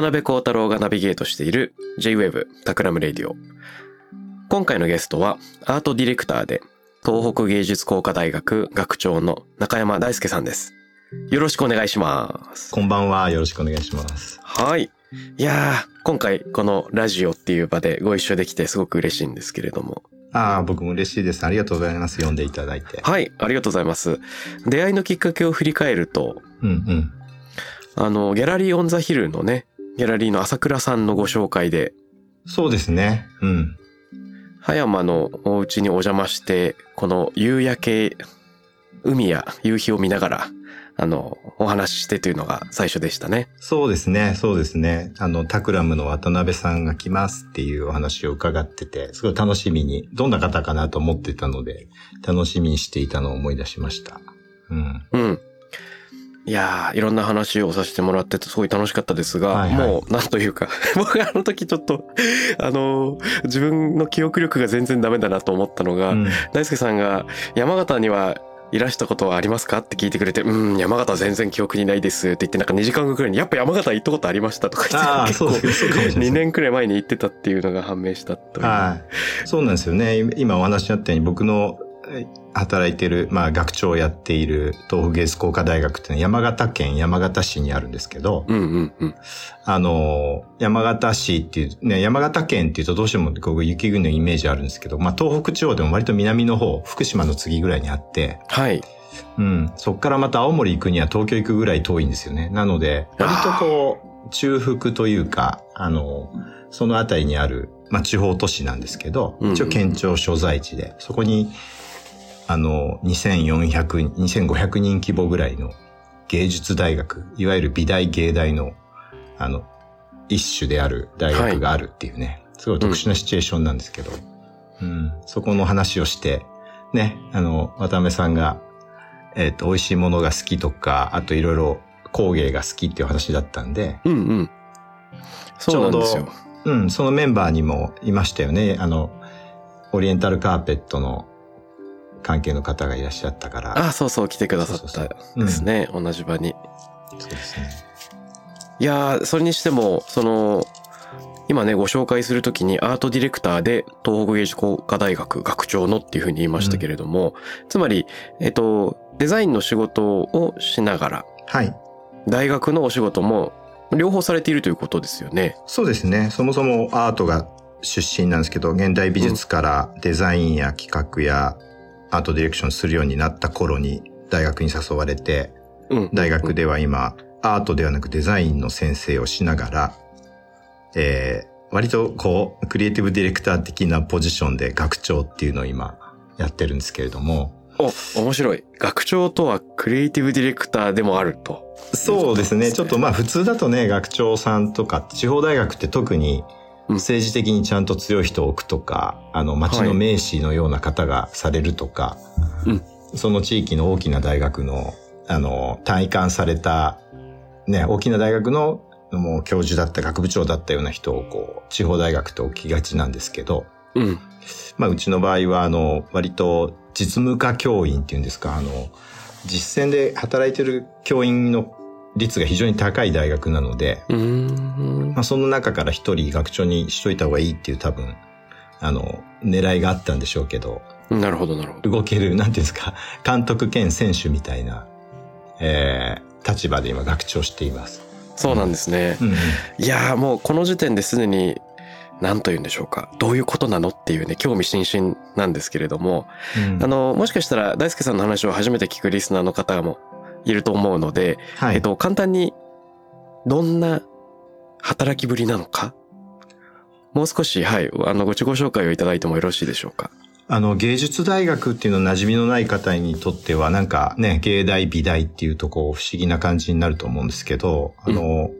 渡邉康太郎がナビゲートしている J-Wave タクラムレディオ。今回のゲストはアートディレクターで東北芸術工科大学学長の中山ダイスケさんです。よろしくお願いします。こんばんは。よろしくお願いします。はい。いやー、今回このラジオっていう場でご一緒できてすごく嬉しいんですけれども。ああ、僕も嬉しいです。ありがとうございます。呼んでいただいて。はい、ありがとうございます。出会いのきっかけを振り返ると、うんうん。あの、ギャラリーオンザヒルのね、ギャラリーの朝倉さんのご紹介で、そうですね。うん。葉山のお家にお邪魔して、この夕焼け、海や夕日を見ながら、あの、お話ししてというのが最初でしたね。そうですね。そうですね。あの、タクラムの渡辺さんが来ますっていうお話を伺ってて、すごい楽しみに、どんな方かなと思ってたので、楽しみにしていたのを思い出しました。うん。うん。いやー、いろんな話をさせてもらっててすごい楽しかったですが、はいはいもう、なんというか、僕あの時ちょっと、あのー自分の記憶力が全然ダメだなと思ったのが、うん大輔さんが山形にはいらしたことはありますかって聞いてくれて、うん、山形全然記憶にないですって言って、なんか2時間後くらいに、やっぱ山形行ったことありましたとか言って、ああ、結構そうそうかもしれない。2年くらい前に行ってたっていうのが判明したという。はい。そうなんですよね。今お話にあったように、僕のえ働いている、まあ学長をやっている東北芸術工科大学っていうのは山形県山形市にあるんですけど、うんうんうん。あの、山形市っていう、ね、山形県っていうとどうしてもこう雪国のイメージあるんですけど、まあ東北地方でも割と南の方、福島の次ぐらいにあって、はい。うん、そっからまた青森行くには東京行くぐらい遠いんですよね。なので、割とこう、中腹というか、あの、そのあたりにある、まあ地方都市なんですけど、うん一応県庁所在地で、そこに、あの、2400、2500人規模ぐらいの芸術大学、いわゆる美大芸大の、あの、一種である大学があるっていうね、すごい特殊なシチュエーションなんですけど、うん、そこの話をして、ね、あの、渡辺さんが、えっ、と、美味しいものが好きとか、あといろいろ工芸が好きっていう話だったんで、うんうん。そうなんですよ。うん、そのメンバーにもいましたよね。あの、オリエンタルカーペットの関係の方がいらっしゃったから。あ、そうそう、来てくださったですね、同じ場に。そうですね。いやー、それにしても、その、今ね、ご紹介するときにアートディレクターで東北芸術工科大学学長のっていうふうに言いましたけれども、つまり、えっと、デザインの仕事をしながら、はい。大学のお仕事も両方されているということですよね。そうですね。そもそもアートが出身なんですけど、現代美術からデザインや企画やアートディレクションするようになった頃に大学に誘われて、うん。大学では今、アートではなくデザインの先生をしながら、えー、割とこう、クリエイティブディレクター的なポジションで学長っていうのを今やってるんですけれども、お、面白い。学長とはクリエイティブディレクターでもあると。そうですね。ちょっとまあ普通だとね、学長さんとか、地方大学って特にうん政治的にちゃんと強い人を置くとか、あの、町の名士のような方がされるとか、うん。その地域の大きな大学の、あの、単位換された、ね、大きな大学のもう教授だった、学部長だったような人をこう、地方大学と置きがちなんですけど、うん。まあ、うちの場合は、あの、割と実務家教員っていうんですか、あの、実践で働いてる教員の率が非常に高い大学なので、まあ、その中から一人学長にしといた方がいいっていう多分、あの、狙いがあったんでしょうけど、なるほど、なるほど。動ける、なんていうんですか、監督兼選手みたいな、えー、立場で今学長しています。そうなんですね。うんうんいやーもうこの時点ですでに何と言うんでしょうか。どういうことなのっていうね、興味津々なんですけれども、うんあの、もしかしたら大輔さんの話を初めて聞くリスナーの方もいると思うので、はいえっと、簡単に、どんな働きぶりなのか？もう少し、はい、あの、ご自己紹介をいただいてもよろしいでしょうか？あの、芸術大学っていうのは馴染みのない方にとっては、なんかね、芸大、美大っていうとこう、不思議な感じになると思うんですけど、あの、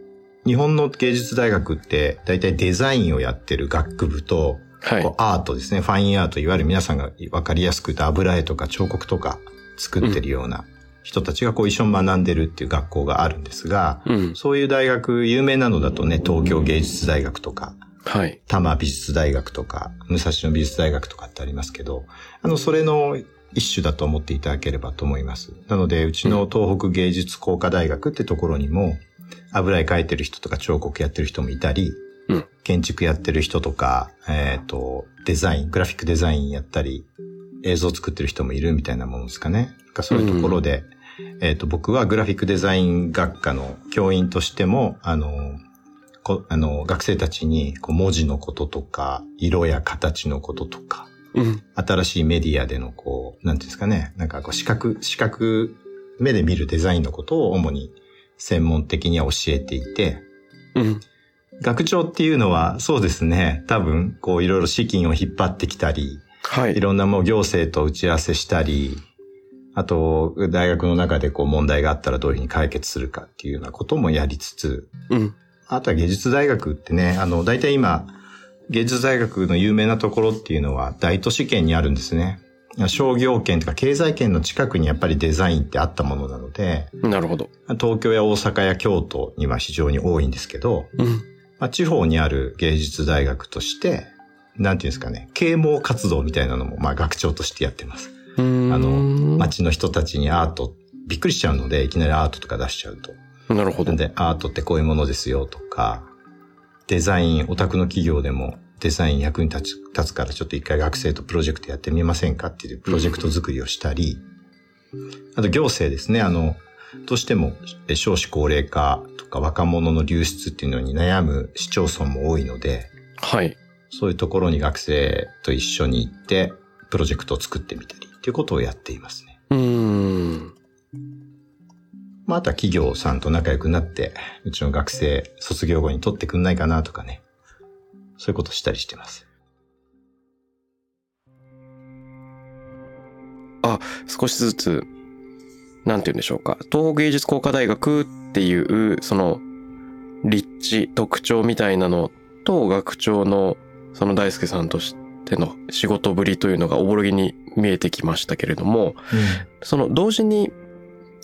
日本の芸術大学って、大体デザインをやってる学部と、はい。アートですね、ファインアート、いわゆる皆さんがわかりやすく言うと油絵とか彫刻とか作ってるような人たちがこう一緒に学んでるっていう学校があるんですが、うん。そういう大学、有名なのだとね、東京芸術大学とか、はい。多摩美術大学とか、武蔵野美術大学とかってありますけど、あの、それの一種だと思っていただければと思います。なので、うちの東北芸術工科大学ってところにも、油絵描いてる人とか彫刻やってる人もいたり、うん建築やってる人とか、えっ、と、デザイン、グラフィックデザインやったり、映像作ってる人もいるみたいなものですかね。かそういうところで、えっ、と、僕はグラフィックデザイン学科の教員としても、あの、こあの、学生たちにこう文字のこととか、色や形のこととか、うん。新しいメディアでのこう、なんていうんですかね、なんかこう視覚、視覚目で見るデザインのことを主に専門的には教えていて、うん。学長っていうのはそうですね、多分こういろいろ資金を引っ張ってきたり、はいい。ろんなもう行政と打ち合わせしたり、あと大学の中でこう問題があったらどういうふうに解決するかっていうようなこともやりつつ、うん。あとは芸術大学ってね、あの、大体今、芸術大学の有名なところっていうのは大都市圏にあるんですね。商業圏とか経済圏の近くにやっぱりデザインってあったものなので、なるほど。東京や大阪や京都には非常に多いんですけど、うん。まあ、地方にある芸術大学として、なんていうんですかね、啓蒙活動みたいなのも、まあ、学長としてやってます。あの、街の人たちにアート、びっくりしちゃうので、いきなりアートとか出しちゃうと。なるほど。で、アートってこういうものですよとか、デザイン、オタクの企業でもデザイン役に立つ立つからちょっと一回学生とプロジェクトやってみませんかっていうプロジェクト作りをしたり、あと行政ですね、あの、どうしてもえ少子高齢化とか若者の流出っていうのに悩む市町村も多いので、はい。そういうところに学生と一緒に行って、プロジェクトを作ってみたりっていうことをやっていますね。うーん。まあ、あとは企業さんと仲良くなって、うちの学生卒業後に取ってくんないかなとかね。そういうことしたりしてます。少しずつ、なんて言うんでしょうか。東北芸術工科大学っていう、その、立地、特徴みたいなのと、学長の、その大輔さんとしての仕事ぶりというのがおぼろげに見えてきましたけれども、その同時に、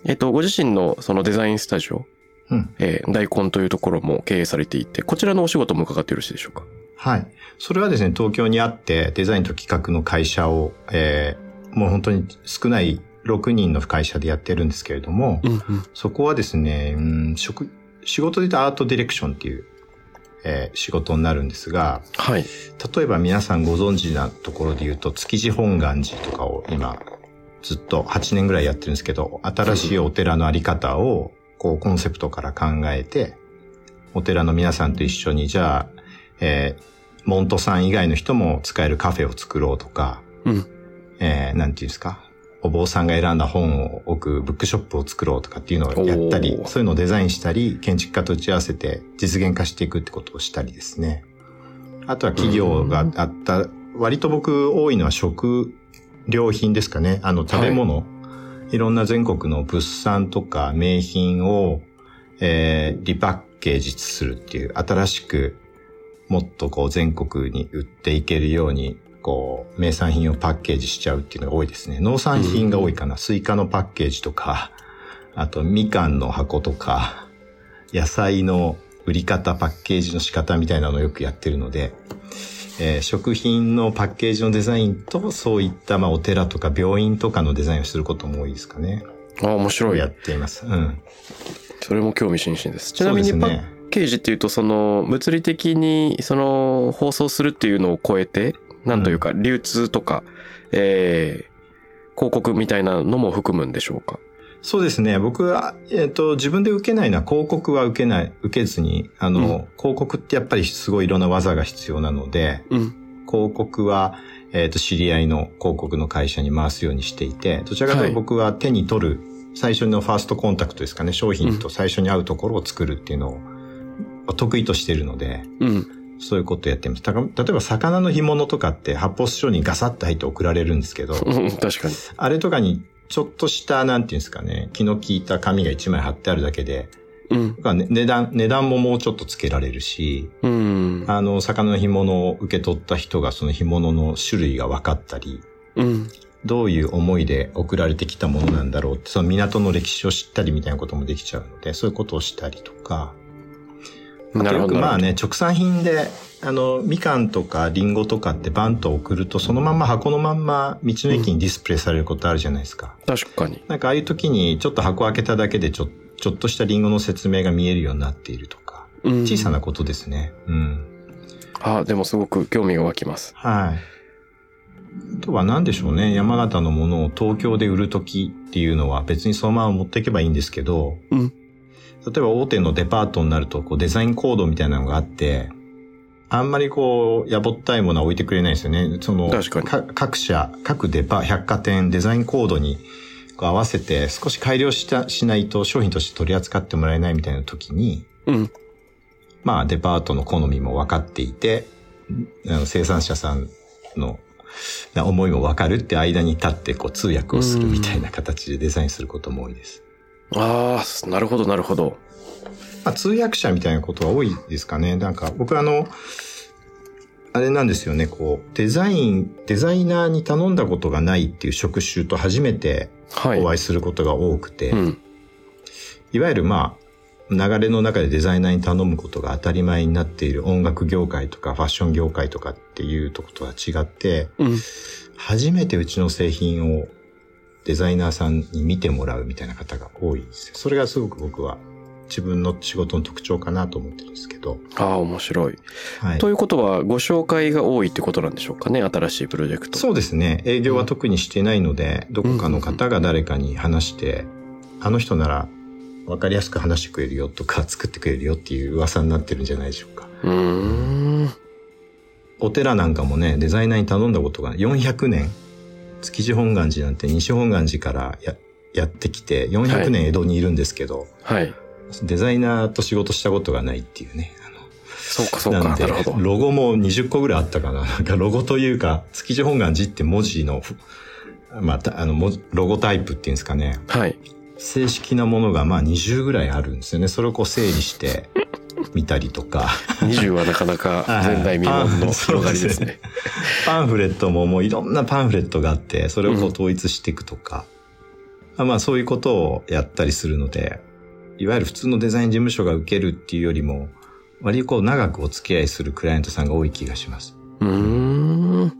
えっと、ご自身のそのデザインスタジオ、うん。えー大根というところも経営されていて、こちらのお仕事も伺ってよろしいでしょうか？はい。それはですね、東京にあって、デザインと企画の会社を、えーもう本当に少ない6人の会社でやってるんですけれども、うんうん。そこはですね、うん、職、仕事で言うとアートディレクションっていう、えー仕事になるんですが、はい。例えば皆さんご存知なところで言うと、築地本願寺とかを今、ずっと8年ぐらいやってるんですけど、新しいお寺のあり方を、こう、コンセプトから考えて、お寺の皆さんと一緒に、じゃあ、えーモントさん以外の人も使えるカフェを作ろうとか、うん。えーなんていうんですか、お坊さんが選んだ本を置くブックショップを作ろうとかっていうのをやったりそういうのをデザインしたり、建築家と打ち合わせて実現化していくってことをしたりですね。あとは企業があった、割と僕多いのは食料品ですかね。あの食べ物、い、ろんな全国の物産とか名品を、えーリパッケージするっていう、新しくもっとこう全国に売っていけるように、こう、名産品をパッケージしちゃうっていうのが多いですね。農産品が多いかな。スイカのパッケージとか、あとみかんの箱とか、野菜の売り方、パッケージの仕方みたいなのをよくやってるので、えー食品のパッケージのデザインと、そういった、まあ、お寺とか病院とかのデザインをすることも多いですかね。あ、面白いや。っています。うん。それも興味津々です。ちなみにパッ。ケージっていうと、その、物理的に、その、放送するっていうのを超えて、なんというか、流通とか、えー、広告みたいなのも含むんでしょうか？そうですね。僕は、えっ、と、自分で受けないのは広告は受けない、受けずに、あの、うん広告ってやっぱりすごいいろんな技が必要なので、うん。広告は、えっ、と、知り合いの広告の会社に回すようにしていて、どちらかというとはい僕は手に取る、最初のファーストコンタクトですかね、商品と最初に会うところを作るっていうのを得意としているので、うん。そういうことをやってます。たか例えば魚の干物とかって発泡スチロールにガサッと入って送られるんですけど、う ん確かに。あれとかにちょっとした、なんていうんですかね、気の利いた紙が一枚貼ってあるだけで、うん。まあね値段、値段ももうちょっとつけられるし、うん。あの、魚の干物を受け取った人がその干物の種類が分かったり、うん。どういう思いで送られてきたものなんだろうって、その港の歴史を知ったりみたいなこともできちゃうので、そういうことをしたりとか、あとよなるほど。くまあね、直産品で、あの、みかんとかリンゴとかってバンと送ると、そのまんま箱のまんま道の駅にディスプレイされることあるじゃないですか。確かに。なんかああいう時にちょっと箱開けただけでちょちょっとしたリンゴの説明が見えるようになっているとか、うん。小さなことですね。うん。あ、でもすごく興味が湧きます。はい。あとは何でしょうね。山形のものを東京で売る時っていうのは別にそのまま持っていけばいいんですけど、うん例えば大手のデパートになるとこうデザインコードみたいなのがあって、あんまりこう、やぼったいものは置いてくれないですよね。その、各社、各デパ、百貨店、デザインコードに合わせて少し改良した、しないと商品として取り扱ってもらえないみたいな時に、うん。まあデパートの好みも分かっていて、あの生産者さんのな思いも分かるって間に立ってこう通訳をするみたいな形でデザインすることも多いです。ああ、なるほど、なるほど。まあ通訳者みたいなことは多いですかね。なんか僕あの、あれなんですよね、こう、デザイン、デザイナーに頼んだことがないっていう職種と初めてはい。お会いすることが多くて、うん。いわゆるまあ、流れの中でデザイナーに頼むことが当たり前になっている音楽業界とかファッション業界とかっていうとことは違って、うん。初めてうちの製品をデザイナーさんに見てもらうみたいな方が多いんですよ。それがすごく僕は自分の仕事の特徴かなと思ってるんですけど。ああ、面白い。はいと。いうことは、ご紹介が多いってことなんでしょうかね、新しいプロジェクト。そうですね。営業は特にしてないので、どこかの方が誰かに話して、あの人なら分かりやすく話してくれるよとか作ってくれるよっていう噂になってるんじゃないでしょうか。うーん。お寺なんかもね、デザイナーに頼んだことが400年、築地本願寺なんて西本願寺からややってきて、400年江戸にいるんですけど、はい。デザイナーと仕事したことがないっていうね。そうか、そうか。なんでなるほど。ロゴも20個ぐらいあったかな。なんかロゴというか、築地本願寺って文字の、まあた、あの、ロゴタイプっていうんですかね。はい。正式なものがまあ20ぐらいあるんですよね。それをこう整理して見たりとか。20はなかなか前代未聞の広がりですね。パンフレットももういろんなパンフレットがあって、それをこう統一していくとか。あまあそういうことをやったりするので、いわゆる普通のデザイン事務所が受けるっていうよりも、割とこう長くお付き合いするクライアントさんが多い気がします。うーん。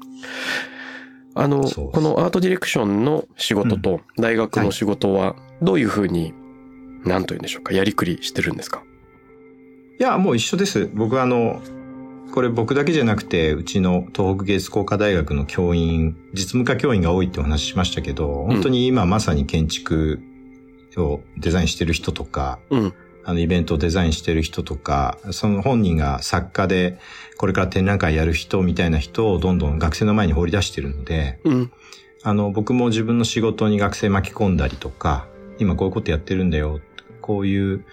あの、このアートディレクションの仕事と大学の仕事はどういうふうに、なんと言うんでしょうか、やりくりしてるんですか？いや、もう一緒です。僕はあの、これ僕だけじゃなくて、うちの東北芸術工科大学の教員、実務科教員が多いってお話ししましたけど、本当に今まさに建築をデザインしてる人とか、うん。あのイベントをデザインしてる人とか、その本人が作家でこれから展覧会やる人みたいな人をどんどん学生の前に放り出してるので、うん。あの僕も自分の仕事に学生巻き込んだりとか、今こういうことやってるんだよ、こういう、うん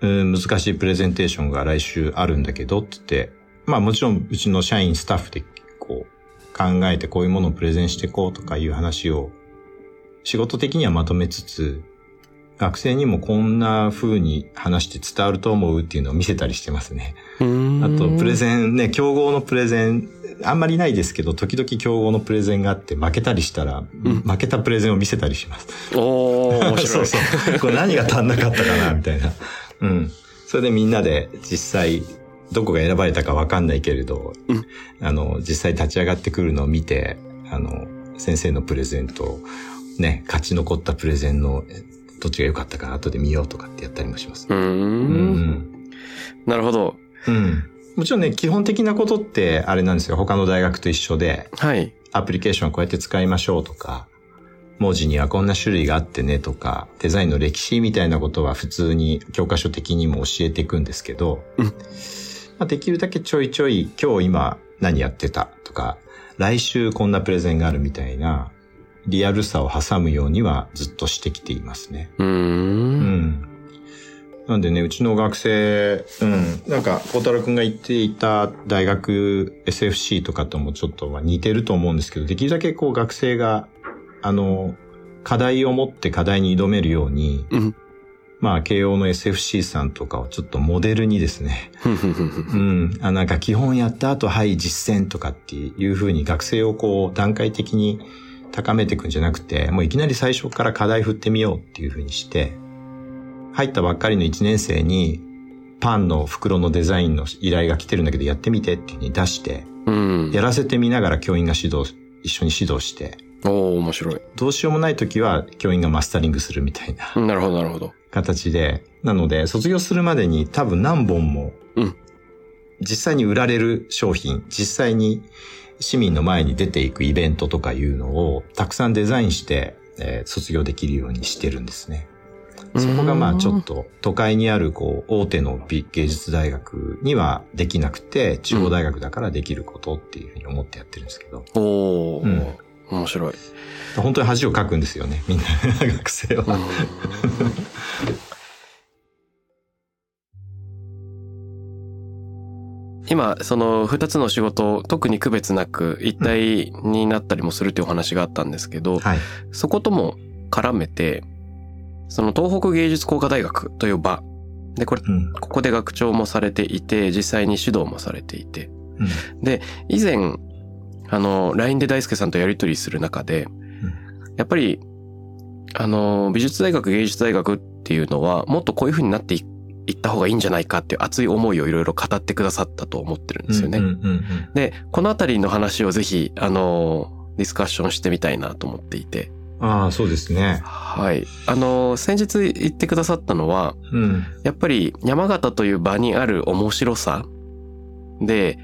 難しいプレゼンテーションが来週あるんだけどって言って、まあもちろんうちの社員スタッフでこう考えてこういうものをプレゼンしていこうとかいう話を仕事的にはまとめつつ、学生にもこんな風に話して伝わると思うっていうのを見せたりしてますね。あと、プレゼンね、競合のプレゼン、あんまりないですけど、時々競合のプレゼンがあって負けたりしたら、ん負けたプレゼンを見せたりします。おー、面白そい。うそう。これ何が足んなかったかな、みたいな。うん。それでみんなで実際、どこが選ばれたかわかんないけれど、うんあの、実際立ち上がってくるのを見て、あの、先生のプレゼンと、ね、勝ち残ったプレゼンの、えどっちが良かったか後で見ようとかってやったりもします。うー。うんん。なるほど。うん。もちろんね、基本的なことってあれなんですよ。他の大学と一緒で、はい。アプリケーションをこうやって使いましょうとか、文字にはこんな種類があってねとか、デザインの歴史みたいなことは普通に教科書的にも教えていくんですけど、うんまあ、できるだけちょいちょい今日今何やってたとか、来週こんなプレゼンがあるみたいなリアルさを挟むようにはずっとしてきていますね。うー。うんん。なんでね、うちの学生、うん、なんか、孝太郎くんが言っていた大学 SFC とかともちょっとまあ似てると思うんですけど、できるだけこう学生が、あの、課題を持って課題に挑めるように、うん。まあ、慶応の SFC さんとかをちょっとモデルにですね、うん、あなんか基本やった後、はい、実践とかっていうふうに学生をこう段階的に高めていくんじゃなくて、もういきなり最初から課題振ってみようっていうふうにして、入ったばっかりの1年生に、パンの袋のデザインの依頼が来てるんだけどやってみてっていうふうに出して、うん。やらせてみながら教員が指導、一緒に指導して、おー、面白い。どうしようもない時は教員がマスタリングするみたいななるほど、なるほど。形で、なので卒業するまでに多分何本もうん、実際に売られる商品、実際に市民の前に出ていくイベントとかいうのをたくさんデザインして、えー卒業できるようにしてるんですね。そこがまあちょっと都会にあるこう大手の美芸術大学にはできなくて中央大学だからできることっていうふうに思ってやってるんですけど、おー、うん面白い。本当に恥をかくんですよね、みんな 学生は。うん今、その二つの仕事を特に区別なく一体になったりもするというお話があったんですけど、はい。そことも絡めて、その東北芸術工科大学という場。で、これ、うん。ここで学長もされていて、実際に指導もされていて。うんで、以前、あの、LINE で大輔さんとやり取りする中で、やっぱり、あの、美術大学、芸術大学っていうのは、もっとこういう風になっていいった方がいいんじゃないかっていう熱い思いをいろいろ語ってくださったと思ってるんですよね。で、このあたりの話をぜひ、あの、ディスカッションしてみたいなと思っていて。ああ、そうですね。はい。あの、先日言ってくださったのは、うん。やっぱり山形という場にある面白さで、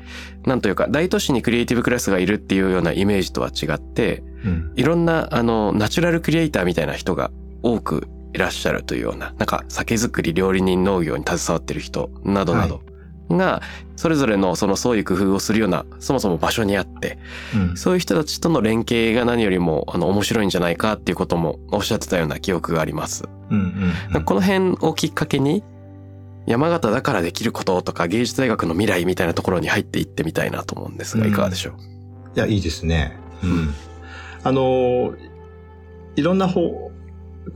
なんというか、大都市にクリエイティブクラスがいるっていうようなイメージとは違って、うん。いろんな、あの、ナチュラルクリエイターみたいな人が多くいらっしゃるというような、なんか酒造り、料理人、農業に携わってる人などなどが、それぞれのその創意工夫をするような、そもそも場所にあって、うん。そういう人たちとの連携が何よりも、あの、面白いんじゃないかっていうこともおっしゃってたような記憶があります。うんうんうん。この辺をきっかけに、山形だからできることとか芸術大学の未来みたいなところに入っていってみたいなと思うんですが、うんいかがでしょう、いや、いいですね。うん。あのー、いろんな方、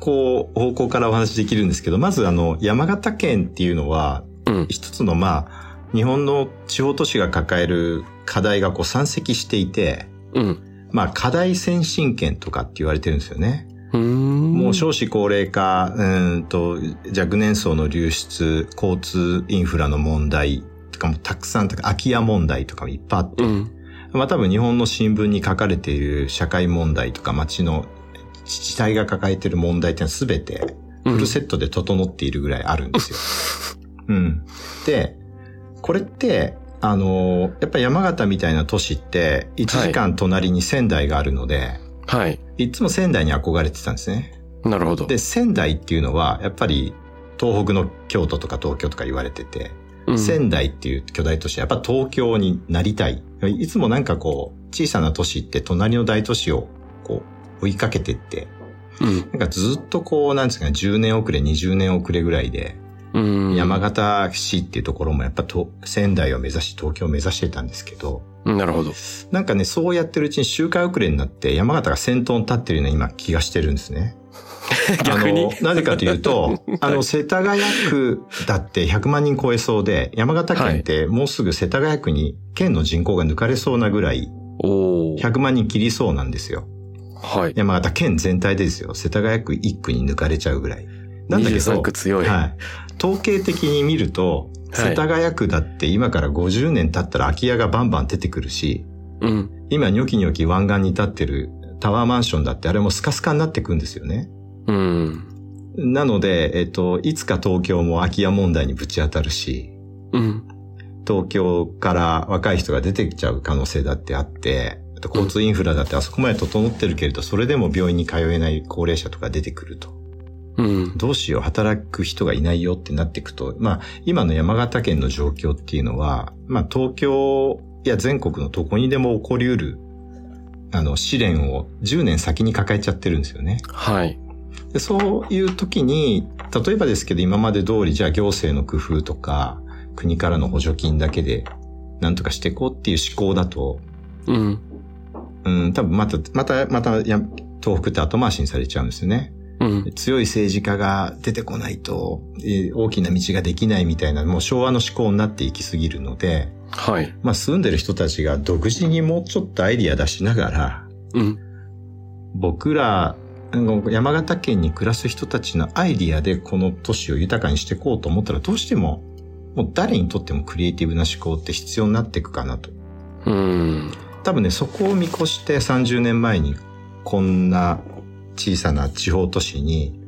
こう、方向からお話しできるんですけど、まずあの、山形県っていうのは、うん。一つのまあ、日本の地方都市が抱える課題がこう山積していて、うん。まあ、課題先進権とかって言われてるんですよね。もう少子高齢化、うーんと、若年層の流出、交通インフラの問題とかもたくさん、空き家問題とかもいっぱいあって、うん。まあ多分日本の新聞に書かれている社会問題とか街の自治体が抱えている問題ってのは全てうんフルセットで整っているぐらいあるんですよ。うん。で、これって、あの、やっぱり山形みたいな都市って1時間隣に仙台があるので、はい。い、つも仙台に憧れてたんですね。なるほど。で、仙台っていうのはやっぱり東北の京都とか東京とか言われてて、うん仙台っていう巨大都市はやっぱ東京になりたい。いつもなんかこう、小さな都市って隣の大都市をこう、追いかけてって、うん。なんかずっとこう、なんですかね、10年遅れ、20年遅れぐらいで、うん。山形市っていうところもやっぱと仙台を目指し、東京を目指してたんですけど、なるほど。なんかね、そうやってるうちに周回遅れになって山形が先頭に立ってるような今気がしてるんですね。逆に？あのなぜかというと、あの、世田谷区だって100万人超えそうで、山形県ってもうすぐ世田谷区に県の人口が抜かれそうなぐらい、おお。100万人切りそうなんですよ。はい。山形県全体でですよ。世田谷区1区に抜かれちゃうぐらい。なんだけ23ど、区強い。はい。統計的に見ると、はい世田谷区だって今から50年経ったら空き家がバンバン出てくるし、うん。今ニョキニョキ湾岸に立ってるタワーマンションだってあれもスカスカになってくんですよね。うん。なので、えっと、いつか東京も空き家問題にぶち当たるし、うん。東京から若い人が出てきちゃう可能性だってあって、交通インフラだってあそこまで整ってるけれど、それでも病院に通えない高齢者とか出てくると。うん。どうしよう、働く人がいないよってなっていくと、まあ、今の山形県の状況っていうのは、まあ、東京や全国のどこにでも起こりうる、あの、試練を10年先に抱えちゃってるんですよね。はい。でそういう時に、例えばですけど、今まで通り、じゃあ行政の工夫とか、国からの補助金だけで、なんとかしていこうっていう思考だと、うん。うん、多分また、また、また、や東北って後回しにされちゃうんですよね。うん。強い政治家が出てこないと、えー大きな道ができないみたいな、もう昭和の思考になっていきすぎるので、はい。まあ住んでる人たちが独自にもうちょっとアイディア出しながら、うん。僕ら、山形県に暮らす人たちのアイディアでこの都市を豊かにしていこうと思ったらどうしても、もう誰にとってもクリエイティブな思考って必要になっていくかなと。うん。多分ね、そこを見越して30年前にこんな小さな地方都市に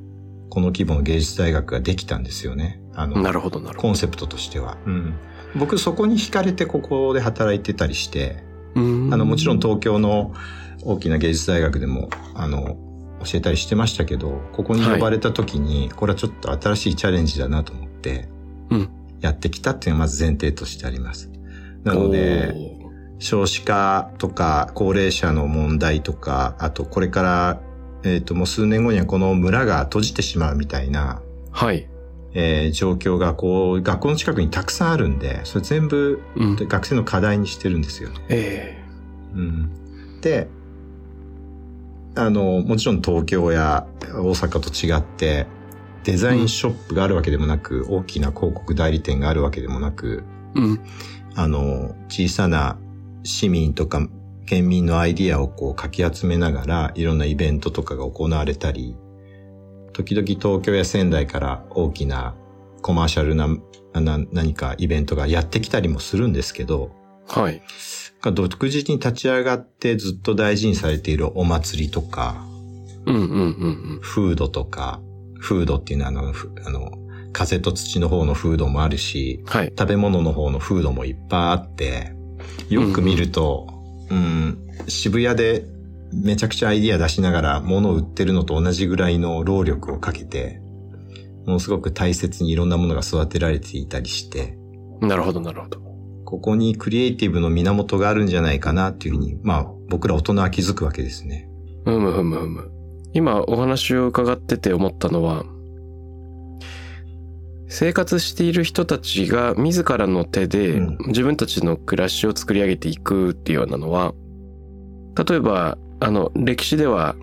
この規模の芸術大学ができたんですよね。あの、なるほど、なるほコンセプトとしては。うん。僕そこに惹かれてここで働いてたりして。あの、もちろん東京の大きな芸術大学でも、あの、教えたりしてましたけど、ここに呼ばれた時に、これはちょっと新しいチャレンジだなと思って、うんやってきたっていうのがまず前提としてあります。なので、少子化とか高齢者の問題とか、あとこれから、えっ、と、もう数年後にはこの村が閉じてしまうみたいな、はい。えー状況がこう、学校の近くにたくさんあるんで、それ全部うん。学生の課題にしてるんですよね。えうん。で、あの、もちろん東京や大阪と違って、デザインショップがあるわけでもなく、大きな広告代理店があるわけでもなく、えうん。あの、小さな市民とか県民のアイディアをこうかき集めながら、いろんなイベントとかが行われたり、時々東京や仙台から大きなコマーシャルなな何かイベントがやってきたりもするんですけど、はい。が独自に立ち上がってずっと大事にされているお祭りとか、うんうんうんフードとか、フードっていうのはあの、ふあの、風と土の方のフードもあるしうん。、はい。食べ物の方のフードもいっぱいあって、よく見ると、うん、渋谷でめちゃくちゃアイディア出しながら物を売ってるのと同じぐらいの労力をかけて、ものすごく大切にいろんなものが育てられていたりして、なるほど、なるほど。ここにクリエイティブの源があるんじゃないかなっていうふうに、まあ僕ら大人は気づくわけですね。ふむふむふむ。今お話を伺ってて思ったのは、生活している人たちが自らの手でうん自分たちの暮らしを作り上げていくっていうようなのは、例えば、あの、歴史では、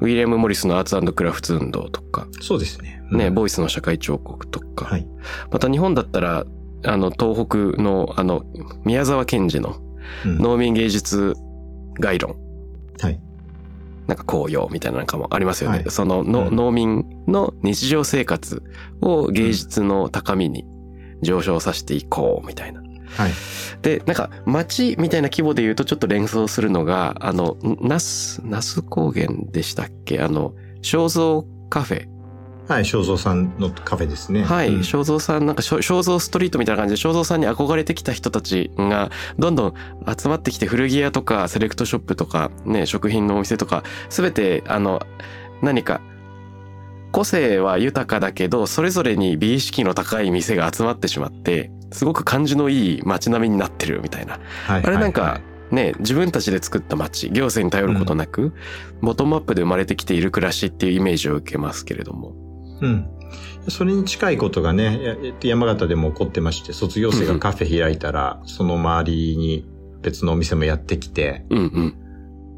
ウィリアム・モリスのアーツクラフツ運動とか、そうですね。ね、うんボイスの社会彫刻とか、はい。また日本だったら、あの、東北の、あの、宮沢賢治のうん農民芸術概論。はい。なんか紅葉みたいななんかもありますよね。はいそのの、うん農民の日常生活を芸術の高みに上昇させていこうみたいな。はい。で、なんか街みたいな規模で言うとちょっと連想するのが、あの、那須、那須高原でしたっけ？あの、肖像カフェ。はい。正蔵さんのカフェですね。はい。うん肖像さん、なんか肖肖像ストリートみたいな感じで肖像さんに憧れてきた人たちがどんどん集まってきて古着屋とかセレクトショップとかね、食品のお店とかすべてあの何か個性は豊かだけどそれぞれに美意識の高い店が集まってしまってすごく感じのいい街並みになってるみたいな。はい。あれなんかはいね、自分たちで作った街、行政に頼ることなく、ボトムアップで生まれてきている暮らしっていうイメージを受けますけれども。うん。それに近いことがね、山形でも起こってまして、卒業生がカフェ開いたら、その周りに別のお店もやってきて、うんうん。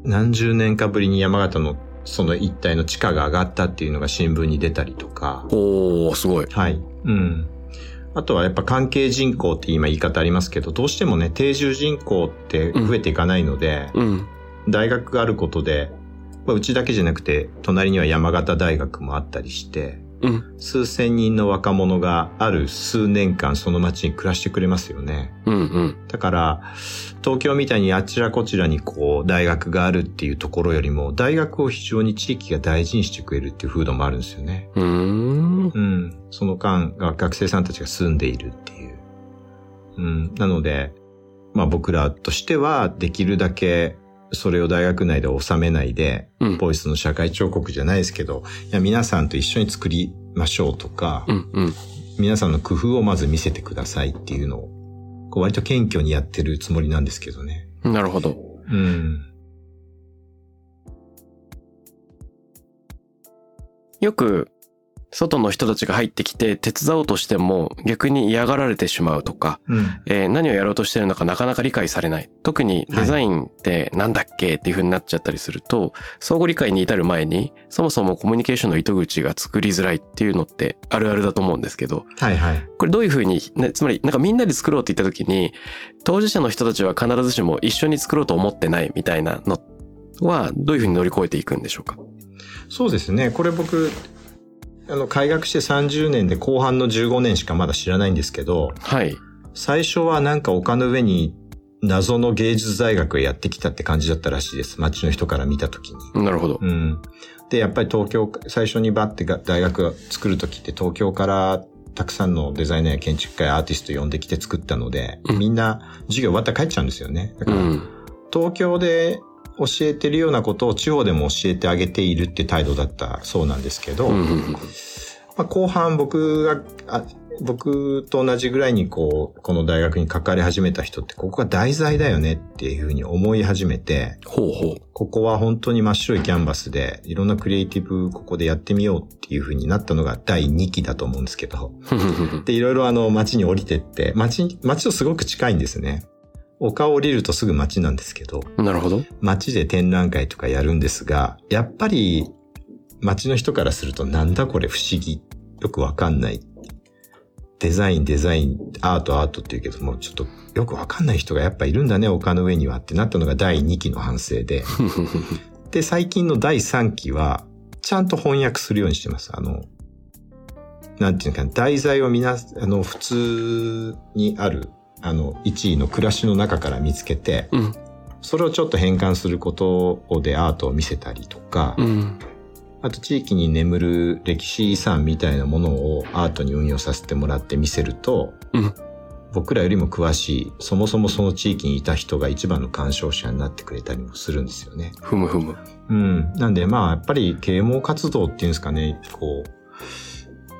何十年かぶりに山形のその一帯の地価が上がったっていうのが新聞に出たりとか、おー、すごい。はい。うん。あとはやっぱ関係人口って今言い方ありますけど、どうしてもね、定住人口って増えていかないので、うん。大学があることで、まあ、うちだけじゃなくて、隣には山形大学もあったりして、うん。数千人の若者がある数年間その街に暮らしてくれますよね。うんうん。だから、東京みたいにあちらこちらにこう、大学があるっていうところよりも、大学を非常に地域が大事にしてくれるっていう風土もあるんですよね。うーん。うん。その間が学生さんたちが住んでいるっていう。うん。なので、まあ僕らとしてはできるだけそれを大学内で収めないで、うんボイスの社会彫刻じゃないですけど、いや皆さんと一緒に作りましょうとか、うんうん。皆さんの工夫をまず見せてくださいっていうのを、こう割と謙虚にやってるつもりなんですけどね。なるほど。うん。よく、外の人たちが入ってきて手伝おうとしても逆に嫌がられてしまうとか、うん。えー何をやろうとしてるのかなかなか理解されない。特にデザインってなんだっけっていう風になっちゃったりすると、相互理解に至る前に、そもそもコミュニケーションの糸口が作りづらいっていうのってあるあるだと思うんですけど、はいはい。これどういう風に、ね、つまりなんかみんなで作ろうって言った時に、当事者の人たちは必ずしも一緒に作ろうと思ってないみたいなのは、どういう風に乗り越えていくんでしょうか？そうですね。これ僕、あの、開学して30年で後半の15年しかまだ知らないんですけど、はい。最初はなんか丘の上に謎の芸術大学へやってきたって感じだったらしいです。街の人から見たときに。なるほど。うん。で、やっぱり東京、最初にバッてが大学作るときって東京からたくさんのデザイナーや建築家やアーティスト呼んできて作ったので、うんみんな授業終わったら帰っちゃうんですよね。だから、うん。東京で教えてるようなことを地方でも教えてあげているって態度だったそうなんですけど、まあ、後半僕が、あ僕と同じぐらいにこう、この大学に関わり始めた人って、ここが題材だよねっていうふうに思い始めて、ほうほう。ここは本当に真っ白いキャンバスで、いろんなクリエイティブここでやってみようっていうふうになったのが第2期だと思うんですけど。で、いろいろあの街に降りてって、街、街とすごく近いんですね。丘を降りるとすぐ街なんですけど、なるほど。街で展覧会とかやるんですが、やっぱり街の人からするとなんだこれ不思議。よくわかんない。デザイン、デザイン、アート、アートって言うけども、ちょっとよくわかんない人がやっぱいるんだね、丘の上にはってなったのが第2期の反省で。で、最近の第3期は、ちゃんと翻訳するようにしてます。あの、なんていうのかな、題材をみな、あの、普通にある、あの、1位の暮らしの中から見つけて、うんそれをちょっと変換することでアートを見せたりとか、うん。あと地域に眠る歴史遺産みたいなものをアートに運用させてもらって見せると、うん僕らよりも詳しい、そもそもその地域にいた人が一番の鑑賞者になってくれたりもするんですよね。ふむふむ。うん。なんでまあやっぱり啓蒙活動っていうんですかね、こう、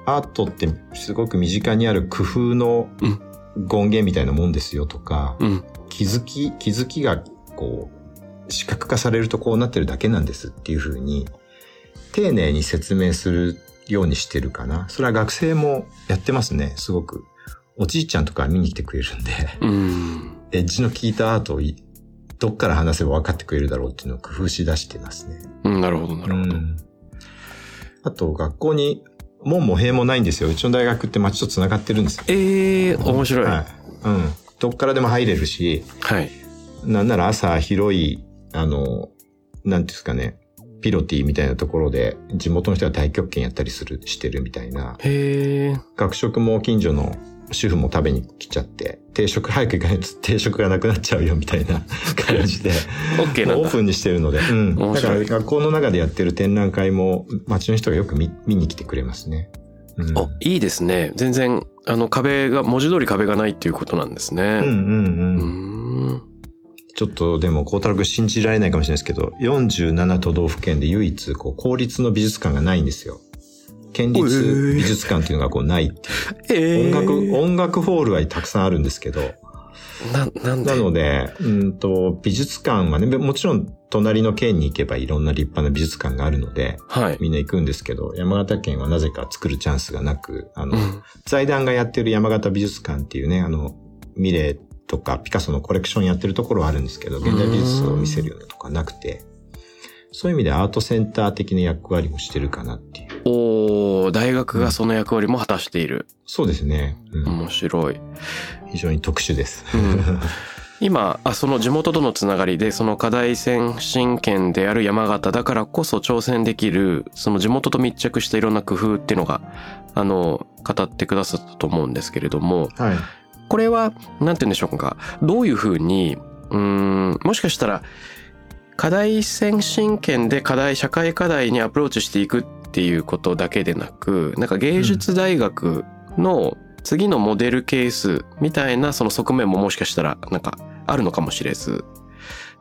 アートってすごく身近にある工夫の権限みたいなもんですよとか、うん。気づき、気づきがこう、視覚化されるとこうなってるだけなんですっていうふうに、丁寧に説明するようにしてるかな。それは学生もやってますね、すごく。おじいちゃんとか見に来てくれるんで、うん。エッジの効いたアートをいどっから話せば分かってくれるだろうっていうのを工夫し出してますね。うんなるほど、なるほど。うんあと、学校に門も塀もないんですよ。うちの大学って街と繋がってるんですよ。ええー、面白い。は。はいうん。どっからでも入れるし、い。なんなら朝広い、あの、なんていうんですかね、ピロティみたいなところで地元の人が太極拳やったりする、してるみたいな。へえ。学食も近所の主婦も食べに来ちゃって、定食早く行かないと定食がなくなっちゃうよみたいな 感じで、オッケーな。オープンにしてるので。うん。面だから学校の中でやってる展覧会も街の人がよく見見に来てくれますね。うん。お、いいですね。全然、あの、壁が、文字通り壁がないっていうことなんですね。うんうんううん。ん。ちょっとでも、孝太郎君信じられないかもしれないですけど、47都道府県で唯一、こう、公立の美術館がないんですよ。県立美術館っていうのがこうないっていう。ええ音楽、音楽ホールはたくさんあるんですけど、な、なんで？なので、うんと、美術館はね、もちろん隣の県に行けばいろんな立派な美術館があるので、はい。みんな行くんですけど、山形県はなぜか作るチャンスがなく、あの、うん。財団がやってる山形美術館っていうね、あの、ミレーとかピカソのコレクションやってるところはあるんですけど、現代美術を見せるようなとこはなくて、そういう意味でアートセンター的な役割もしてるかなっていう。おー大学がその役割も果たしている。そうですね。うん面白い。非常に特殊です。うん 今、あ、その地元とのつながりで、その課題先進県である山形だからこそ挑戦できる、その地元と密着したいろんな工夫っていうのが、あの、語ってくださったと思うんですけれども、はい。これは、なんて言うんでしょうか。どういうふうに、うーん、もしかしたら、課題先進権で課題、社会課題にアプローチしていくっていうことだけでなく、なんか芸術大学の次のモデルケースみたいなその側面ももしかしたら、なんかあるのかもしれず、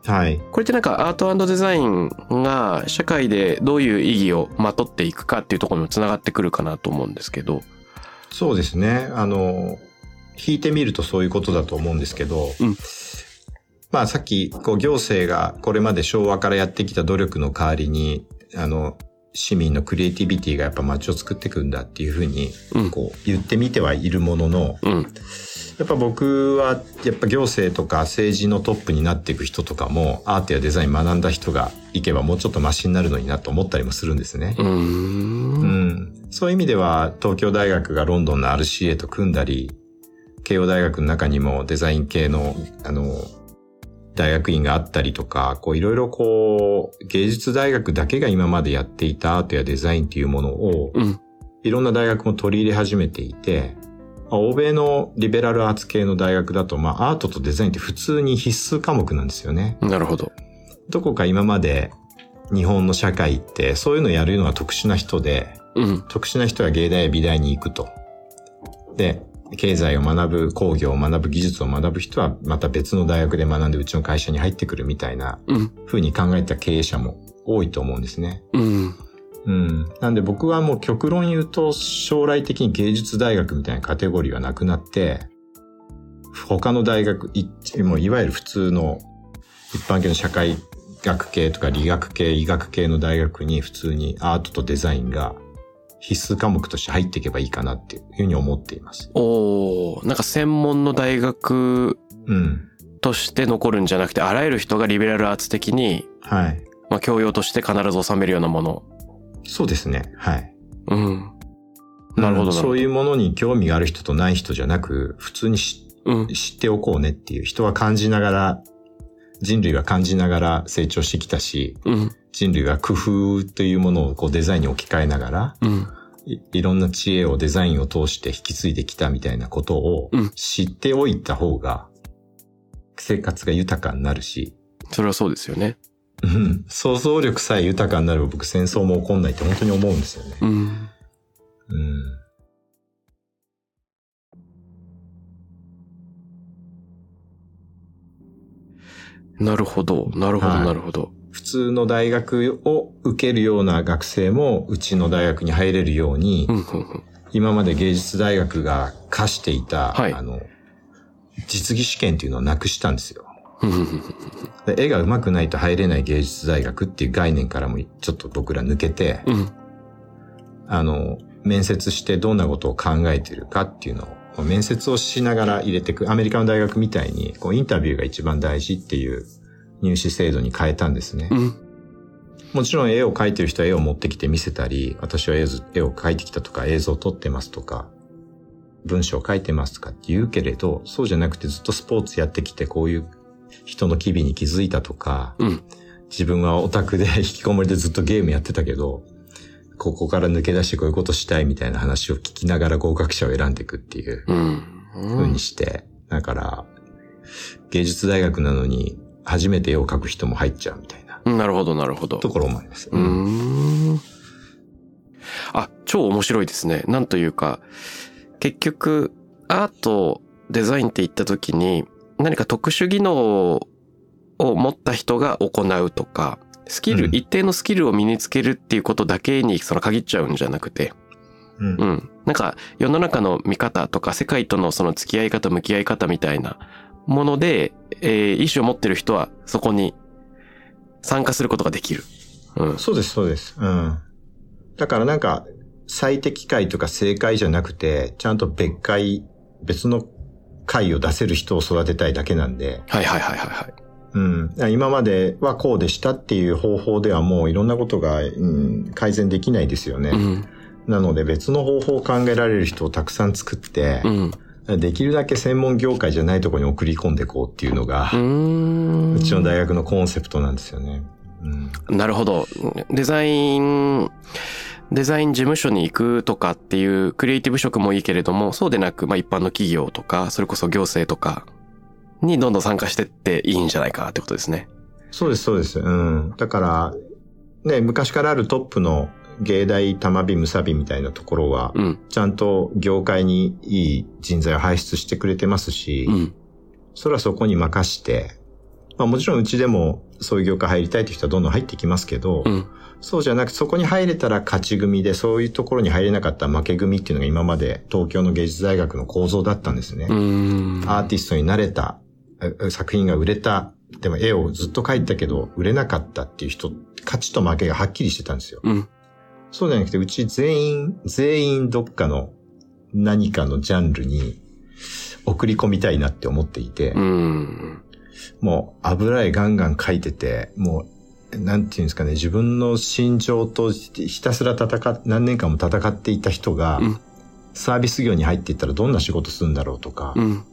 はい。これってなんかアートデザインが社会でどういう意義をまとっていくかっていうところにもつながってくるかなと思うんですけど。そうですね。あの、引いてみるとそういうことだと思うんですけど、うんまあさっき、こう行政がこれまで昭和からやってきた努力の代わりに、あの、市民のクリエイティビティがやっぱ街を作っていくんだっていうふうに、うん。こう言ってみてはいるものの、うん。やっぱ僕は、やっぱ行政とか政治のトップになっていく人とかも、アートやデザイン学んだ人がいけばもうちょっとマシになるのになと思ったりもするんですね。うー。うんん。そういう意味では、東京大学がロンドンの RCA と組んだり、慶応大学の中にもデザイン系の、あの、大学院があったりとか、こういろいろこう、芸術大学だけが今までやっていたアートやデザインっていうものを、うん。いろんな大学も取り入れ始めていて、まあ欧米のリベラルアーツ系の大学だと、まあアートとデザインって普通に必須科目なんですよね。なるほど。どこか今まで日本の社会ってそういうのやるのは特殊な人で、うん。特殊な人は芸大や美大に行くと。で、経済を学ぶ、工業を学ぶ、技術を学ぶ人はまた別の大学で学んでうちの会社に入ってくるみたいなうん。風に考えた経営者も多いと思うんですね。うん。うん。なんで僕はもう極論言うと将来的に芸術大学みたいなカテゴリーはなくなって、他の大学、いもういわゆる普通の一般系の社会学系とか理学系、医学系の大学に普通にアートとデザインが必須科目として入っていけばいいかなっていうふうに思っています。おー、なんか専門の大学うん。として残るんじゃなくて、あらゆる人がリベラルアーツ的に、はい。まあ教養として必ず収めるようなもの。そうですね。はい。うん。なるほどそういうものに興味がある人とない人じゃなく、普通に知うん。知っておこうねっていう人は感じながら、人類は感じながら成長してきたし、うん。人類は工夫というものをこうデザインに置き換えながら、うん。いいろんな知恵をデザインを通して引き継いできたみたいなことをうん知っておいた方が、生活が豊かになるし、それはそうですよね。うん想像力さえ豊かになれば僕戦争も起こんないって本当に思うんですよね。うん。うん。なるほど。なるほど、はいなるほど。普通の大学を受けるような学生もうちの大学に入れるように、うん、うん、うん。今まで芸術大学が課していた、はいあの、実技試験っていうのをなくしたんですよ。絵が上手くないと入れない芸術大学っていう概念からもちょっと僕ら抜けて、うん。あの、面接してどんなことを考えているかっていうのを、面接をしながら入れていく、アメリカの大学みたいに、こう、インタビューが一番大事っていう入試制度に変えたんですね。うん。もちろん絵を描いてる人は絵を持ってきて見せたり、私は絵を描いてきたとか映像を撮ってますとか、文章を書いてますとかって言うけれど、そうじゃなくてずっとスポーツやってきてこういう人の機微に気づいたとか、うん。自分はオタクで引きこもりでずっとゲームやってたけど、ここから抜け出してこういうことしたいみたいな話を聞きながら合格者を選んでいくっていううん。風にして、だから、芸術大学なのに初めて絵を描く人も入っちゃうみたいなうんなるほど、なるほど。ところもあります。うーん。あ、超面白いですね。なんというか、結局、アート、デザインって言った時に、何か特殊技能を持った人が行うとか、スキル、うん一定のスキルを身につけるっていうことだけにその限っちゃうんじゃなくて、うんうん。なんか世の中の見方とか世界とのその付き合い方、向き合い方みたいなもので、えー意思を持ってる人はそこに参加することができる。うん。そうです、そうです。うん。だからなんか、最適解とか正解じゃなくて、ちゃんと別解、別の解を出せる人を育てたいだけなんで、はいはいはいはいはい。うん。今まではこうでしたっていう方法ではもういろんなことが、うん、改善できないですよね。うん。なので別の方法を考えられる人をたくさん作ってう、ん。できるだけ専門業界じゃないところに送り込んでいこうっていうのが。うちの大学のコンセプトなんですよね。うん。なるほど。デザイン、デザイン事務所に行くとかっていうクリエイティブ職もいいけれども、そうでなく、まあ一般の企業とか、それこそ行政とかにどんどん参加してっていいんじゃないかってことですね。そうです、そうです。うん。だから、ね、昔からあるトップの芸大玉美むさびみたいなところは、うん。ちゃんと業界にいい人材を輩出してくれてますし、うん。それはそこに任して、まあもちろんうちでもそういう業界入りたいという人はどんどん入ってきますけど、うん。そうじゃなくてそこに入れたら勝ち組で、そういうところに入れなかったら負け組っていうのが今まで東京の芸術大学の構造だったんですね。アーティストになれた、え作品が売れた、でも絵をずっと描いたけど売れなかったっていう人、勝ちと負けがはっきりしてたんですよ。うん。そうじゃなくて、うち全員、全員どっかの何かのジャンルに送り込みたいなって思っていて、うん。もう油絵ガンガン描いてて、もう、なんていうんですかね、自分の心情とひたすら戦っ、何年間も戦っていた人が、うんサービス業に入っていったらどんな仕事するんだろうとか、うん。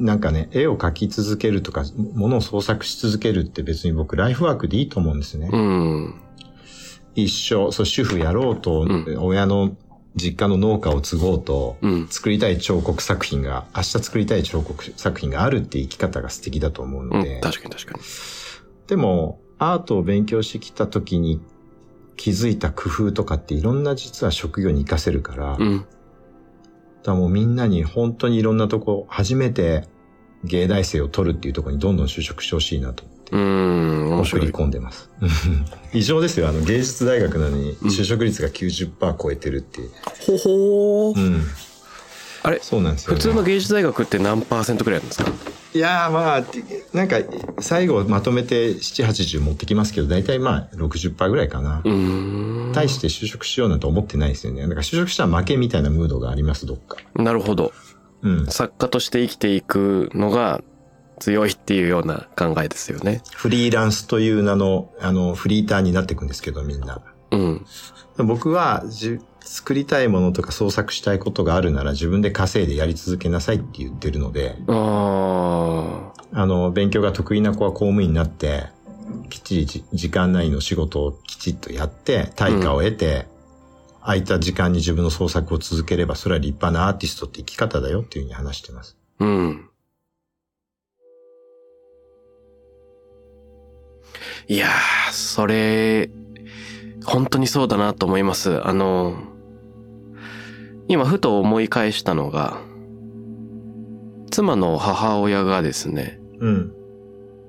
なんかね、絵を描き続けるとか、ものを創作し続けるって別に僕ライフワークでいいと思うんですね。うん。一生、そう、主婦やろうと、うん親の実家の農家を継ごうと、うん。作りたい彫刻作品が、明日作りたい彫刻作品があるって生き方が素敵だと思ううんので、。確かに確かに。でも、アートを勉強してきた時に気づいた工夫とかっていろんな実は職業に活かせるから、だもうみんなに本当にいろんなとこ、初めて芸大生を取るっていうところにどんどん就職してほしいなと思って。うーん。面送り白い。込んでます。異常ですよ。あの、芸術大学なのに、うん就職率が90%超えてるっていう。ほほー。うん。あれ？そうなんですよ、ね。普通の芸術大学って何パーセントくらいなんですか？いやーまあ、なんか、最後まとめて7、80持ってきますけど、大体まあ60%ぐらいかな。対して就職しようなんて思ってないですよね。なんか就職したら負けみたいなムードがあります、どっか。なるほど。うん。作家として生きていくのが強いっていうような考えですよね。フリーランスという名の、あの、フリーターになっていくんですけど、みんな。うん。僕はじ、作りたいものとか創作したいことがあるなら自分で稼いでやり続けなさいって言ってるので、ああの、勉強が得意な子は公務員になって、きっちりじ時間内の仕事をきちっとやって、対価を得て、空いた時間に自分の創作を続ければ、それは立派なアーティストって生き方だよっていうふうに話してます。あ。うん。いやー、それ、本当にそうだなと思います。あの、今ふと思い返したのが、妻の母親がですね、うん。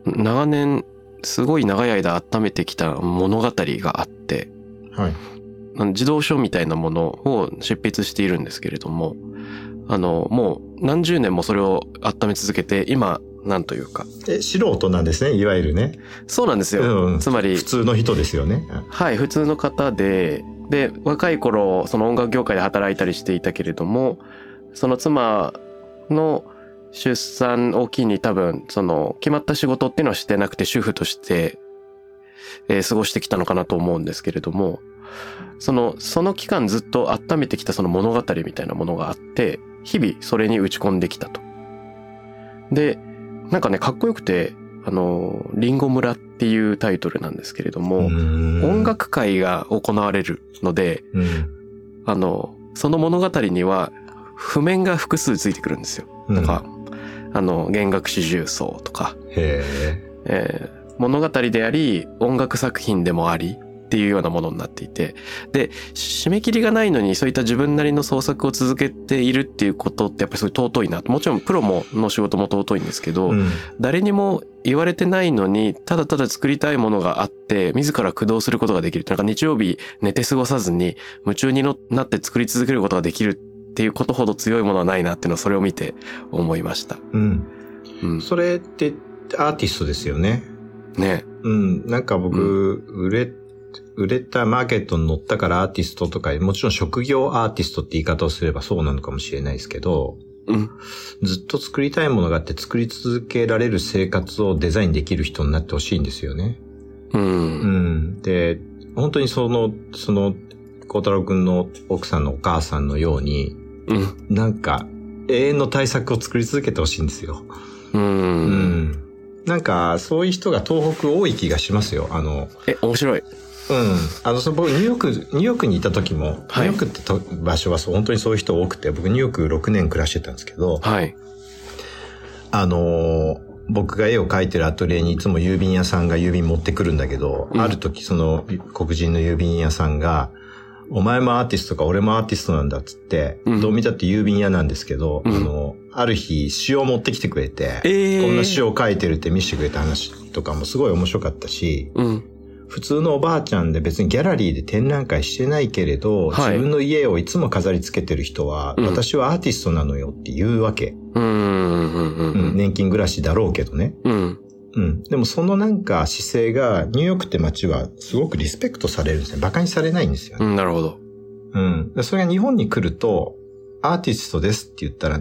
長年、すごい長い間温めてきた物語があって、はい。児童書みたいなものを執筆しているんですけれども、あの、もう何十年もそれを温め続けて、今、なんというか。え、素人なんですね、いわゆるね。そうなんですよ。うんつまり普、通の人ですよね。はい、普通の方で、で、若い頃、その音楽業界で働いたりしていたけれども、その妻の出産を機に多分、その、決まった仕事っていうのはしてなくて、主婦として、えー過ごしてきたのかなと思うんですけれども、その、その期間ずっと温めてきたその物語みたいなものがあって、日々それに打ち込んできたと。で、なんかね、かっこよくて、あの、リンゴ村っていうタイトルなんですけれども、音音。楽会が行われるので、うん。あの、その物語には譜面が複数ついてくるんですよ。うんなんか、あの、弦楽四重奏とか、へえー物語であり、音楽作品でもあり、っていうようなものになっていて、で、締め切りがないのにそういった自分なりの創作を続けているっていうことってやっぱりすごい尊いなと。もちろんプロもの仕事も尊いんですけど、え。うん。誰にも言われてないのに、ただただ作りたいものがあって、自ら駆動することができる。なんか日曜日寝て過ごさずに、夢中になって作り続けることができるっていうことほど強いものはないなっていうのはそれを見て思いました。うん。うん。それってアーティストですよね。ね。うん。なんか僕、売れ、売れたマーケットに乗ったからアーティストとか、もちろん職業アーティストって言い方をすればそうなのかもしれないですけど、うん。ずっと作りたいものがあって作り続けられる生活をデザインできる人になってほしいんですよね。う。うんん。で、本当にその、その、孝太郎くんの奥さんのお母さんのように、うん。なんか、永遠の対策を作り続けてほしいんですよ。う。うんん。なんか、そういう人が東北多い気がしますよ。あの、え、面白い。うん。あの、その僕、ニューヨーク、ニューヨークにいた時も、はいニューヨークってと場所はそう本当にそういう人多くて、僕ニューヨーク6年暮らしてたんですけど、はい。あのー僕が絵を描いてるアトリエにいつも郵便屋さんが郵便持ってくるんだけど、うんある時その黒人の郵便屋さんが、お前もアーティストか俺もアーティストなんだっつって、うんどう見たって郵便屋なんですけど、うんあの、ある日詩を持ってきてくれて、えーこんな詩を書いてるって見せてくれた話とかもすごい面白かったし、うん。普通のおばあちゃんで別にギャラリーで展覧会してないけれど、はい自分の家をいつも飾り付けてる人は、うん私はアーティストなのよって言うわけ。うん。年金暮らしだろうけどね。うん。うん。でもそのなんか姿勢が、ニューヨークって街はすごくリスペクトされるんですね。馬鹿にされないんですよね。うん。なるほど。うん。でそれが日本に来ると、アーティストですって言ったら、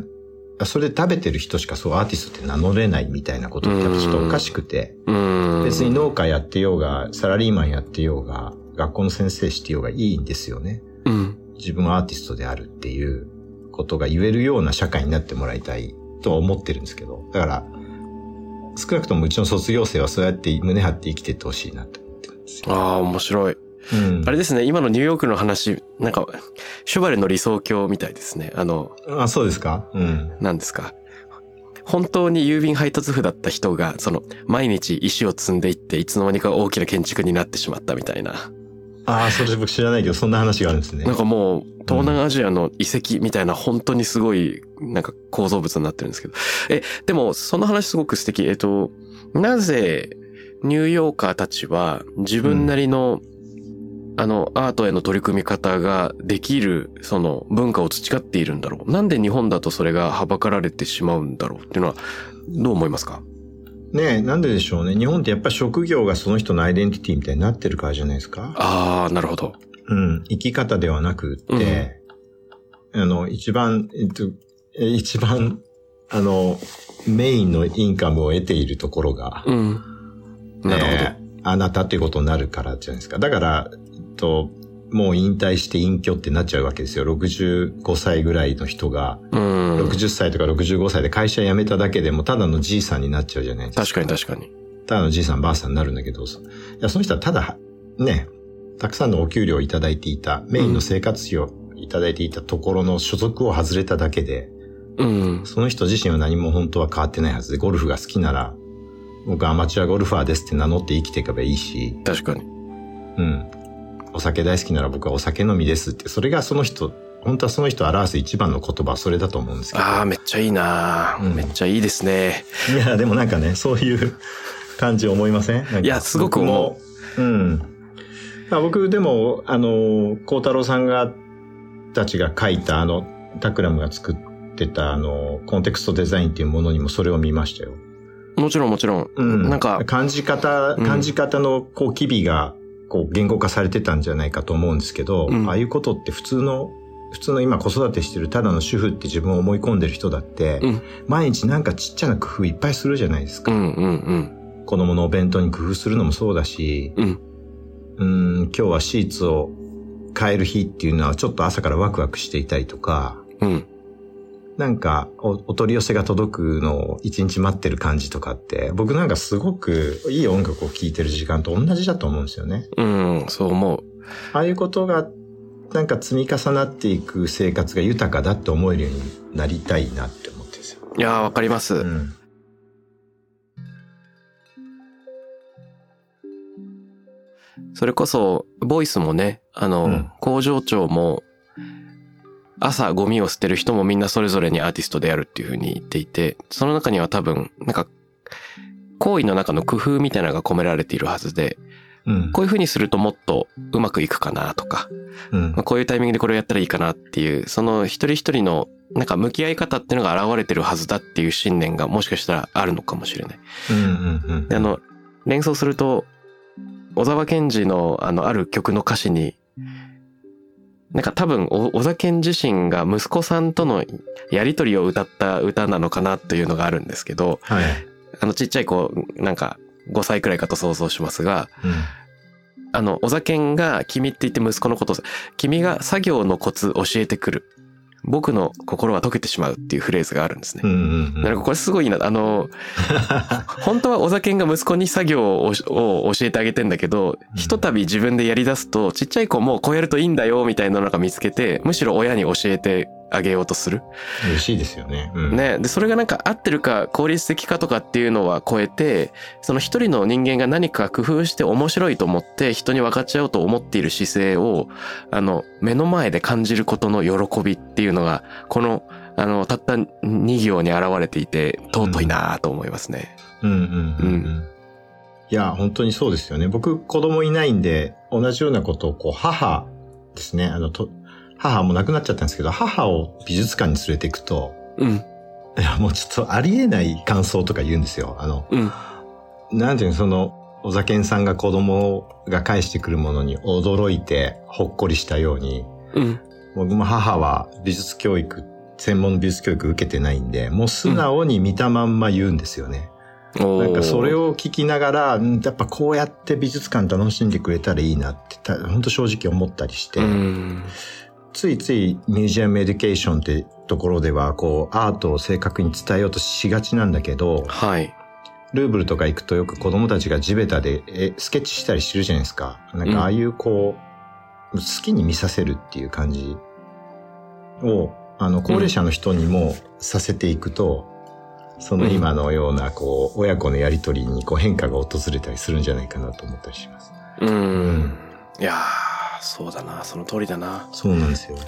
それで食べてる人しかそうアーティストって名乗れないみたいなことってちょっとおかしくて、うん。別に農家やってようが、サラリーマンやってようが、学校の先生してようがいいんですよね。うん。自分はアーティストであるっていうことが言えるような社会になってもらいたいとは思ってるんですけど、だから、少なくともうちの卒業生はそうやって胸張って生きていってほしいなと思ってるんですよ。ああ、面白い。うんあれですね、今のニューヨークの話、なんか、シュバレの理想郷みたいですね。あの、あ、そうですか？うん。何ですか。本当に郵便配達婦だった人が、その、毎日石を積んでいって、いつの間にか大きな建築になってしまったみたいな。ああ、それ僕知らないけど、そんな話があるんですね。なんかもう、東南アジアの遺跡みたいな、本当にすごい、なんか構造物になってるんですけど。え、でも、その話すごく素敵。えっと、なぜ、ニューヨーカーたちは、自分なりの、あの、アートへの取り組み方ができる、その文化を培っているんだろう。なんで日本だとそれがはばかられてしまうんだろうっていうのは、どう思いますか？ねえ、なんででしょうね。日本ってやっぱ職業がその人のアイデンティティみたいになってるからじゃないですか？ああ、なるほど。うん。生き方ではなくって、あの、一番、えっと、え一番、あの、メインのインカムを得ているところが、うん。なるほど。ねあなたっていうことになるからじゃないですか。だから、と、もう引退して隠居ってなっちゃうわけですよ。65歳ぐらいの人が、うん。60歳とか65歳で会社辞めただけでもただのじいさんになっちゃうじゃないですか。確かに確かに。ただのじいさんばあさんになるんだけど、いや、その人はただ、ね、たくさんのお給料をいただいていた、メインの生活費をいただいていたところの所属を外れただけで、うん。その人自身は何も本当は変わってないはずで、ゴルフが好きなら、僕アマチュアゴルファーですって名乗って生きていけばいいし、確かに。うん。お酒大好きなら僕はお酒飲みですって、それがその人、本当はその人を表す一番の言葉はそれだと思うんですけど。ああ、めっちゃいいな、うんめっちゃいいですね。いや、でもなんかね、そういう感じ思いません？いやすごく思ううん。まあ、僕でも、あの、孝太郎さんが、たちが書いた、あの、タクラムが作ってた、あの、コンテクストデザインっていうものにもそれを見ましたよ。もちろんもちろん。うん。なんか、感じ方、うん感じ方の、こう、機微が、こう、言語化されてたんじゃないかと思うんですけど、うんああいうことって普通の、普通の今子育てしてるただの主婦って自分を思い込んでる人だって、うん毎日なんかちっちゃな工夫いっぱいするじゃないですか。うんうんうん。子供のお弁当に工夫するのもそうだし、うん。うーん、今日はシーツを変える日っていうのはちょっと朝からワクワクしていたりとか、うん。なんかおお取り寄せが届くのを一日待ってる感じとかって、僕なんかすごくいい音楽を聴いてる時間と同じだと思うんですよね。うん、そう思う。ああいうことがなんか積み重なっていく生活が豊かだって思えるようになりたいなって思ってるんですよ。いやー、わかります。うん。それこそ、ボイスもね、あの、うん工場長も、朝ゴミを捨てる人もみんなそれぞれにアーティストであるっていうふうに言っていて、その中には多分、なんか、行為の中の工夫みたいなのが込められているはずで、うん。こういうふうにするともっとうまくいくかなとか、うんまあ、こういうタイミングでこれをやったらいいかなっていう、その一人一人のなんか向き合い方っていうのが現れてるはずだっていう信念がもしかしたらあるのかもしれない。あの、連想すると、小沢健二のあの、ある曲の歌詞に、なんか多分、お小沢健自身が息子さんとのやりとりを歌った歌なのかなというのがあるんですけど、はい。あのちっちゃい子、なんか5歳くらいかと想像しますが、うんあの、小沢健が君って言って息子のことを、君が作業のコツ教えてくる。僕の心は溶けてしまうっていうフレーズがあるんですねなんかこれすごいな。あの、本当は小沢健が息子に作業をを教えてあげてんだけど、ひとたび自分でやり出すと、ちっちゃい子もこうやるといいんだよみたいなのが見つけて、むしろ親に教えてあげようとする？嬉しいですよね。うんね。で、それがなんか合ってるか効率的かとかっていうのは超えて、その一人の人間が何か工夫して面白いと思って人に分かち合おうと思っている姿勢を、あの、目の前で感じることの喜びっていうのが、この、あの、たった2行に現れていて、尊いなと思いますね。うんうんうんうん。いや、本当にそうですよね。僕、子供いないんで、同じようなことを、こう、母ですね。あの、と、母も亡くなっちゃったんですけど、母を美術館に連れて行くと、うん。いや、もうちょっとありえない感想とか言うんですよ。あの、うん。なんていうの、その、お酒んさんが子供が返してくるものに驚いて、ほっこりしたように、うん。僕も母は美術教育、専門の美術教育受けてないんで、もう素直に見たまんま言うんですよね。おーなんかそれを聞きながら、んやっぱこうやって美術館楽しんでくれたらいいなって、た本当正直思ったりして、うん。ついつい museum education ってところでは、こう、アートを正確に伝えようとしがちなんだけど、はい。ルーブルとか行くとよく子供たちが地べたでえスケッチしたりしてるじゃないですか。なんかああいうこう、好きに見させるっていう感じを、あの、高齢者の人にもさせていくと、その今のような、こう、親子のやりとりにこう変化が訪れたりするんじゃないかなと思ったりします。うん。いやー、そうだな。その通りだな。そうなんですよ。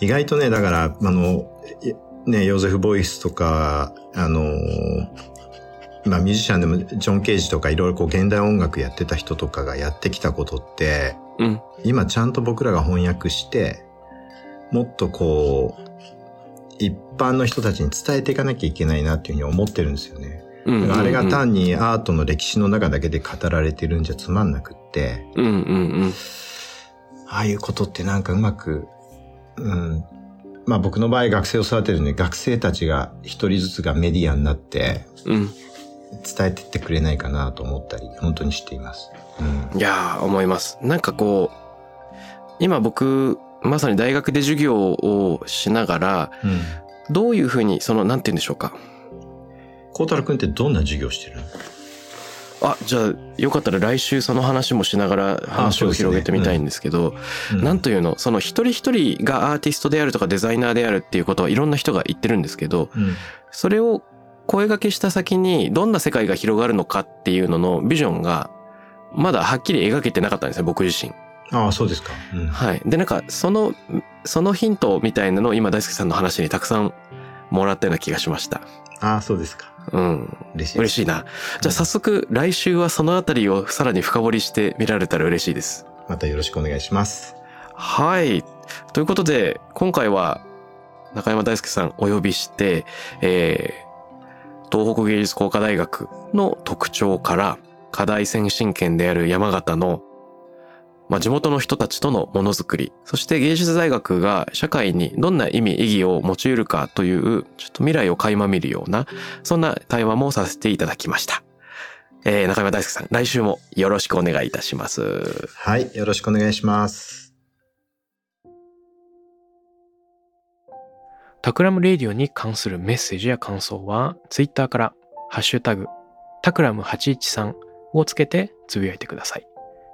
意外とね、だから、あの、いね、ヨーゼフ・ボイスとか、あの、まあミュージシャンでもジョン・ケージとかいろいろこう現代音楽やってた人とかがやってきたことって、うん。今ちゃんと僕らが翻訳して、もっとこう、一般の人たちに伝えていかなきゃいけないなっていうふうに思ってるんですよね。あれが単にアートの歴史の中だけで語られてるんじゃつまんなくって、うんうんうん。ああいうことってなんかうまく、うん。まあ僕の場合学生を育てるんで学生たちが一人ずつがメディアになってうん。伝えてってくれないかなと思ったり本当にしています。うん。いやー、思います。なんかこう、今僕、まさに大学で授業をしながら、うん。どういうふうに、その、なんて言うんでしょうか。孝太郎くんってどんな授業してるの？あ、じゃあ、よかったら来週その話もしながら話を広げてみたいんですけど、なんというの、その一人一人がアーティストであるとかデザイナーであるっていうことはいろんな人が言ってるんですけど、うん。それを声掛けした先にどんな世界が広がるのかっていうののビジョンがまだはっきり描けてなかったんですね、僕自身。ああ、そうですか。うん。はい。で、なんか、その、そのヒントみたいなのを今大輔さんの話にたくさんもらったような気がしました。ああ、そうですか。うん。嬉しい。嬉しいな。じゃあ早速、来週はそのあたりをさらに深掘りして見られたら嬉しいです。またよろしくお願いします。はい。ということで、今回は中山大輔さんお呼びして、えー、東北芸術工科大学の特徴から、課題先進権である山形の、まあ、地元の人たちとのものづくり、そして芸術大学が社会にどんな意味、意義を持ち得るかという、ちょっと未来を垣間見るような、そんな対話もさせていただきました。えー、中山大輔さん、来週もよろしくお願いいたします。はい。よろしくお願いします。タクラムレディオに関するメッセージや感想は、ツイッターから、ハッシュタグ、タクラム813をつけてつぶやいてください。